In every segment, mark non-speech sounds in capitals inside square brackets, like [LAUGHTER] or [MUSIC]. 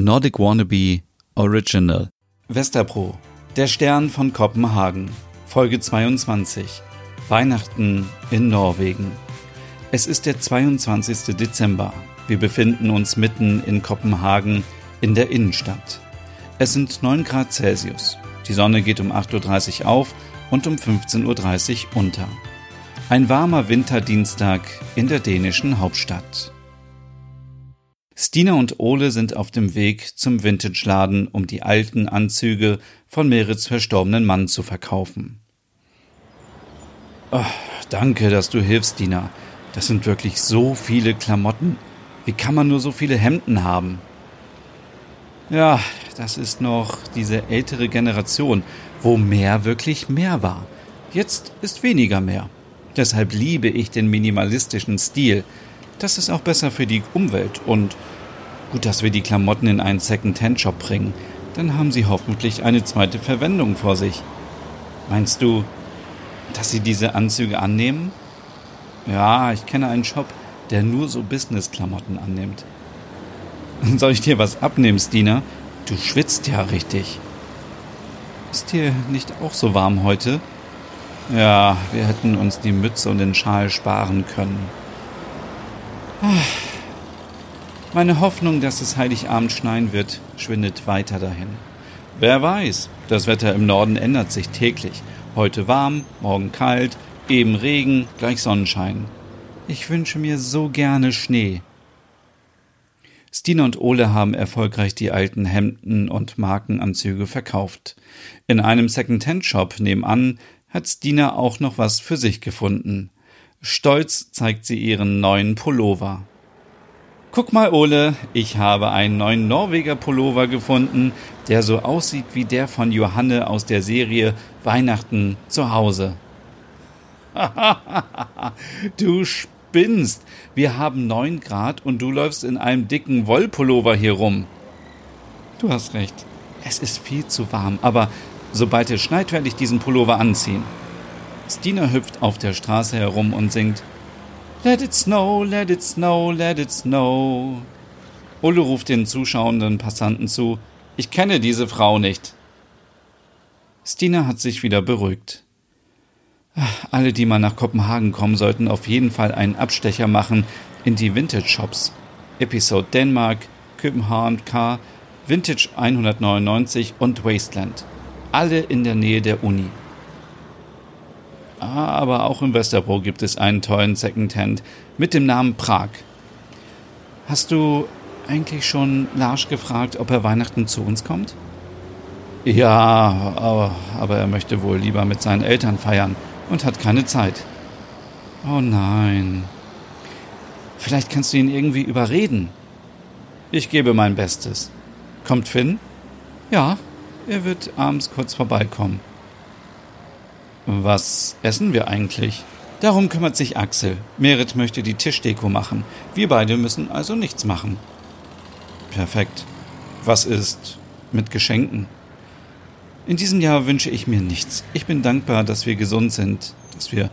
Nordic Wannabe Original. Westerpro. Der Stern von Kopenhagen. Folge 22. Weihnachten in Norwegen. Es ist der 22. Dezember. Wir befinden uns mitten in Kopenhagen in der Innenstadt. Es sind 9 Grad Celsius. Die Sonne geht um 8.30 Uhr auf und um 15.30 Uhr unter. Ein warmer Winterdienstag in der dänischen Hauptstadt. Stina und Ole sind auf dem Weg zum Vintage-Laden, um die alten Anzüge von Merits verstorbenen Mann zu verkaufen. Oh, danke, dass du hilfst, Stina. Das sind wirklich so viele Klamotten. Wie kann man nur so viele Hemden haben? Ja, das ist noch diese ältere Generation, wo mehr wirklich mehr war. Jetzt ist weniger mehr. Deshalb liebe ich den minimalistischen Stil. Das ist auch besser für die Umwelt und gut, dass wir die Klamotten in einen Second-Hand-Shop bringen. Dann haben sie hoffentlich eine zweite Verwendung vor sich. Meinst du, dass sie diese Anzüge annehmen? Ja, ich kenne einen Shop, der nur so Business-Klamotten annimmt. [LAUGHS] Soll ich dir was abnehmen, Stina? Du schwitzt ja richtig. Ist dir nicht auch so warm heute? Ja, wir hätten uns die Mütze und den Schal sparen können. Meine Hoffnung, dass es Heiligabend schneien wird, schwindet weiter dahin. Wer weiß, das Wetter im Norden ändert sich täglich. Heute warm, morgen kalt, eben Regen, gleich Sonnenschein. Ich wünsche mir so gerne Schnee. Stina und Ole haben erfolgreich die alten Hemden und Markenanzüge verkauft. In einem Second-Hand-Shop nebenan hat Stina auch noch was für sich gefunden. Stolz zeigt sie ihren neuen Pullover. Guck mal, Ole, ich habe einen neuen Norweger Pullover gefunden, der so aussieht wie der von Johanne aus der Serie Weihnachten zu Hause. [LAUGHS] du spinnst. Wir haben neun Grad und du läufst in einem dicken Wollpullover hier rum. Du hast recht. Es ist viel zu warm, aber Sobald es schneit, werde ich diesen Pullover anziehen. Stina hüpft auf der Straße herum und singt Let it snow, let it snow, let it snow. Ulle ruft den zuschauenden Passanten zu Ich kenne diese Frau nicht. Stina hat sich wieder beruhigt. Alle, die mal nach Kopenhagen kommen, sollten auf jeden Fall einen Abstecher machen in die Vintage Shops. Episode Denmark, Köpenhavn K, Vintage 199 und Wasteland alle in der Nähe der Uni. Aber auch in Westerbro gibt es einen tollen Secondhand mit dem Namen Prag. Hast du eigentlich schon Lars gefragt, ob er Weihnachten zu uns kommt? Ja, aber er möchte wohl lieber mit seinen Eltern feiern und hat keine Zeit. Oh nein. Vielleicht kannst du ihn irgendwie überreden. Ich gebe mein Bestes. Kommt Finn? Ja, er wird abends kurz vorbeikommen. Was essen wir eigentlich? Darum kümmert sich Axel. Merit möchte die Tischdeko machen. Wir beide müssen also nichts machen. Perfekt. Was ist mit Geschenken? In diesem Jahr wünsche ich mir nichts. Ich bin dankbar, dass wir gesund sind, dass wir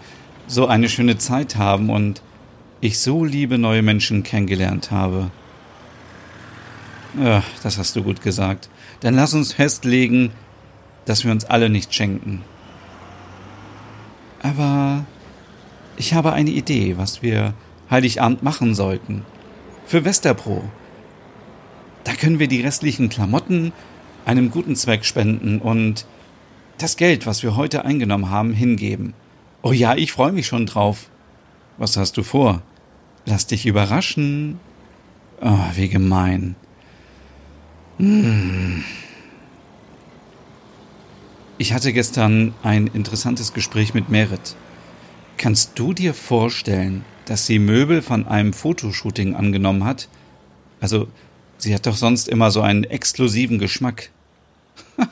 so eine schöne Zeit haben und ich so liebe neue Menschen kennengelernt habe. Ja, das hast du gut gesagt. Dann lass uns festlegen, dass wir uns alle nicht schenken. Aber ich habe eine Idee, was wir Heiligabend machen sollten. Für Westerpro. Da können wir die restlichen Klamotten einem guten Zweck spenden und das Geld, was wir heute eingenommen haben, hingeben. Oh ja, ich freue mich schon drauf. Was hast du vor? Lass dich überraschen. Oh, wie gemein. Hm. Ich hatte gestern ein interessantes Gespräch mit Merit. Kannst du dir vorstellen, dass sie Möbel von einem Fotoshooting angenommen hat? Also, sie hat doch sonst immer so einen exklusiven Geschmack. [LAUGHS]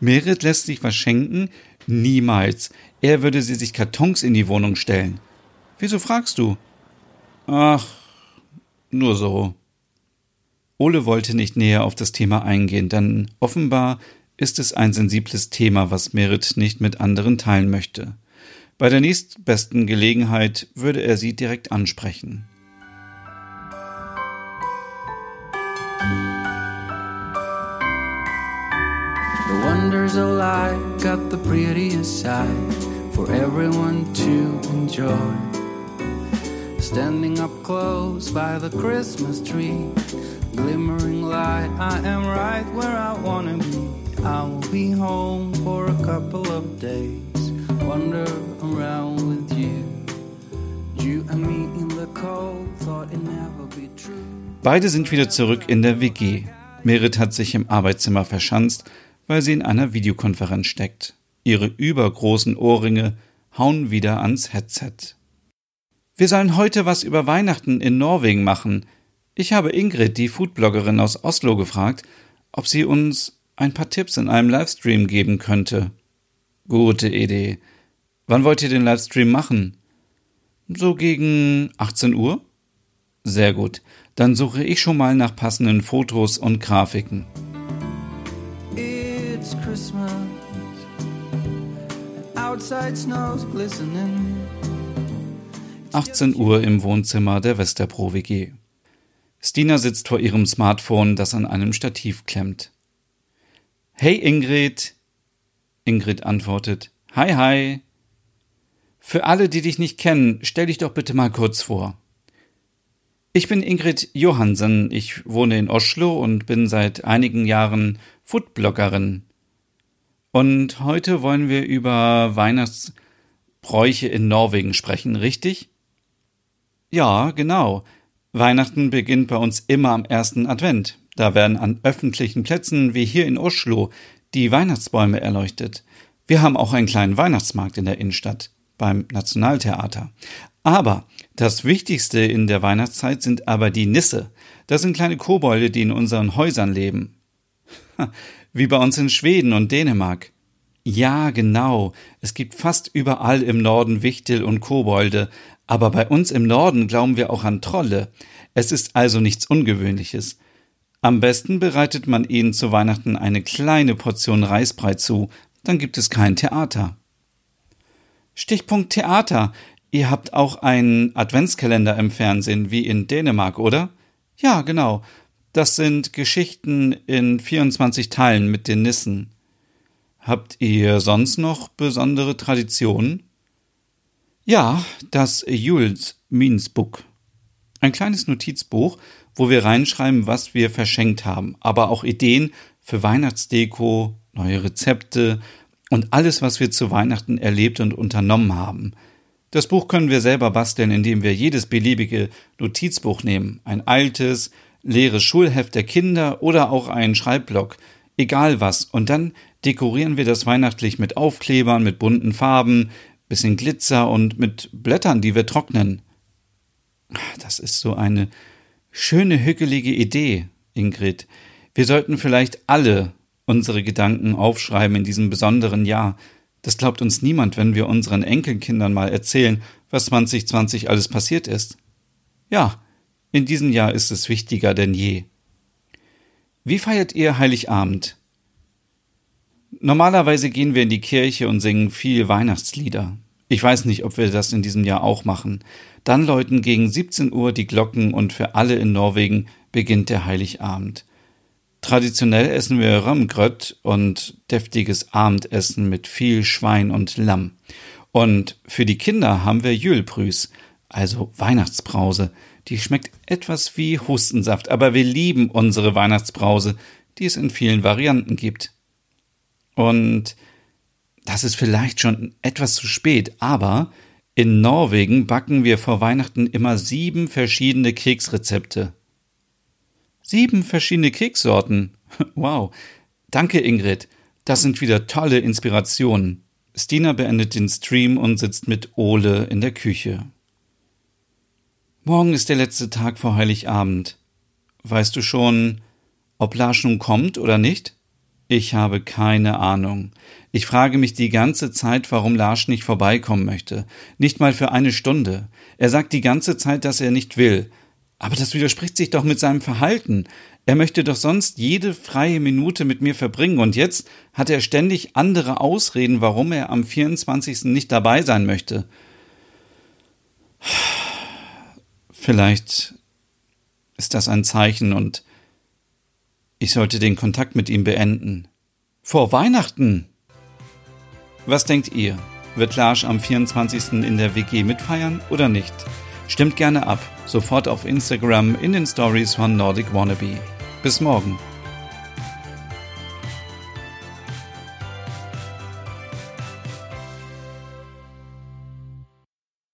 Merit lässt sich was schenken? Niemals. Er würde sie sich Kartons in die Wohnung stellen. Wieso fragst du? Ach, nur so. Ole wollte nicht näher auf das Thema eingehen, denn offenbar ist es ein sensibles Thema, was Merit nicht mit anderen teilen möchte. Bei der nächstbesten Gelegenheit würde er sie direkt ansprechen. Wonders alike got the prettiest side for everyone to enjoy. Standing up close by the Christmas tree, glimmering light, I am right where I wanna be. I be home for a couple of days, wander around with you. You and me in the cold, thought it never be true. Beide sind wieder zurück in der WG. Merit hat sich im Arbeitszimmer verschanzt, weil sie in einer Videokonferenz steckt. Ihre übergroßen Ohrringe hauen wieder ans Headset. Wir sollen heute was über Weihnachten in Norwegen machen. Ich habe Ingrid, die Foodbloggerin aus Oslo, gefragt, ob sie uns ein paar Tipps in einem Livestream geben könnte. Gute Idee. Wann wollt ihr den Livestream machen? So gegen 18 Uhr? Sehr gut. Dann suche ich schon mal nach passenden Fotos und Grafiken. It's Christmas. Outside snow's glistening. 18 Uhr im Wohnzimmer der Westerpro WG. Stina sitzt vor ihrem Smartphone, das an einem Stativ klemmt. Hey Ingrid. Ingrid antwortet. Hi, hi. Für alle, die dich nicht kennen, stell dich doch bitte mal kurz vor. Ich bin Ingrid Johansen. Ich wohne in Oslo und bin seit einigen Jahren Foodbloggerin. Und heute wollen wir über Weihnachtsbräuche in Norwegen sprechen, richtig? Ja, genau. Weihnachten beginnt bei uns immer am ersten Advent. Da werden an öffentlichen Plätzen wie hier in Oslo die Weihnachtsbäume erleuchtet. Wir haben auch einen kleinen Weihnachtsmarkt in der Innenstadt beim Nationaltheater. Aber das Wichtigste in der Weihnachtszeit sind aber die Nisse. Das sind kleine Kobolde, die in unseren Häusern leben. Wie bei uns in Schweden und Dänemark. Ja, genau. Es gibt fast überall im Norden Wichtel und Kobolde, aber bei uns im Norden glauben wir auch an Trolle. Es ist also nichts Ungewöhnliches. Am besten bereitet man ihnen zu Weihnachten eine kleine Portion Reisbrei zu, dann gibt es kein Theater. Stichpunkt Theater. Ihr habt auch einen Adventskalender im Fernsehen, wie in Dänemark, oder? Ja, genau. Das sind Geschichten in 24 Teilen mit den Nissen. Habt ihr sonst noch besondere Traditionen? Ja, das Jules Minsbuch. Ein kleines Notizbuch, wo wir reinschreiben, was wir verschenkt haben, aber auch Ideen für Weihnachtsdeko, neue Rezepte und alles, was wir zu Weihnachten erlebt und unternommen haben. Das Buch können wir selber basteln, indem wir jedes beliebige Notizbuch nehmen, ein altes, leeres Schulheft der Kinder oder auch einen Schreibblock, egal was, und dann dekorieren wir das weihnachtlich mit Aufklebern, mit bunten Farben, bisschen Glitzer und mit Blättern, die wir trocknen. Das ist so eine Schöne, hückelige Idee, Ingrid. Wir sollten vielleicht alle unsere Gedanken aufschreiben in diesem besonderen Jahr. Das glaubt uns niemand, wenn wir unseren Enkelkindern mal erzählen, was 2020 alles passiert ist. Ja, in diesem Jahr ist es wichtiger denn je. Wie feiert ihr Heiligabend? Normalerweise gehen wir in die Kirche und singen viel Weihnachtslieder. Ich weiß nicht, ob wir das in diesem Jahr auch machen. Dann läuten gegen 17 Uhr die Glocken und für alle in Norwegen beginnt der Heiligabend. Traditionell essen wir Römgröt und deftiges Abendessen mit viel Schwein und Lamm. Und für die Kinder haben wir Jülprüs, also Weihnachtsbrause. Die schmeckt etwas wie Hustensaft, aber wir lieben unsere Weihnachtsbrause, die es in vielen Varianten gibt. Und das ist vielleicht schon etwas zu spät, aber in Norwegen backen wir vor Weihnachten immer sieben verschiedene Keksrezepte. Sieben verschiedene Kekssorten. [LAUGHS] Wow. Danke, Ingrid. Das sind wieder tolle Inspirationen. Stina beendet den Stream und sitzt mit Ole in der Küche. Morgen ist der letzte Tag vor Heiligabend. Weißt du schon, ob Lars nun kommt oder nicht? Ich habe keine Ahnung. Ich frage mich die ganze Zeit, warum Lars nicht vorbeikommen möchte. Nicht mal für eine Stunde. Er sagt die ganze Zeit, dass er nicht will. Aber das widerspricht sich doch mit seinem Verhalten. Er möchte doch sonst jede freie Minute mit mir verbringen und jetzt hat er ständig andere Ausreden, warum er am 24. nicht dabei sein möchte. Vielleicht ist das ein Zeichen und ich sollte den Kontakt mit ihm beenden. Vor Weihnachten! Was denkt ihr? Wird Lars am 24. in der WG mitfeiern oder nicht? Stimmt gerne ab, sofort auf Instagram in den Stories von Nordic Wannabe. Bis morgen.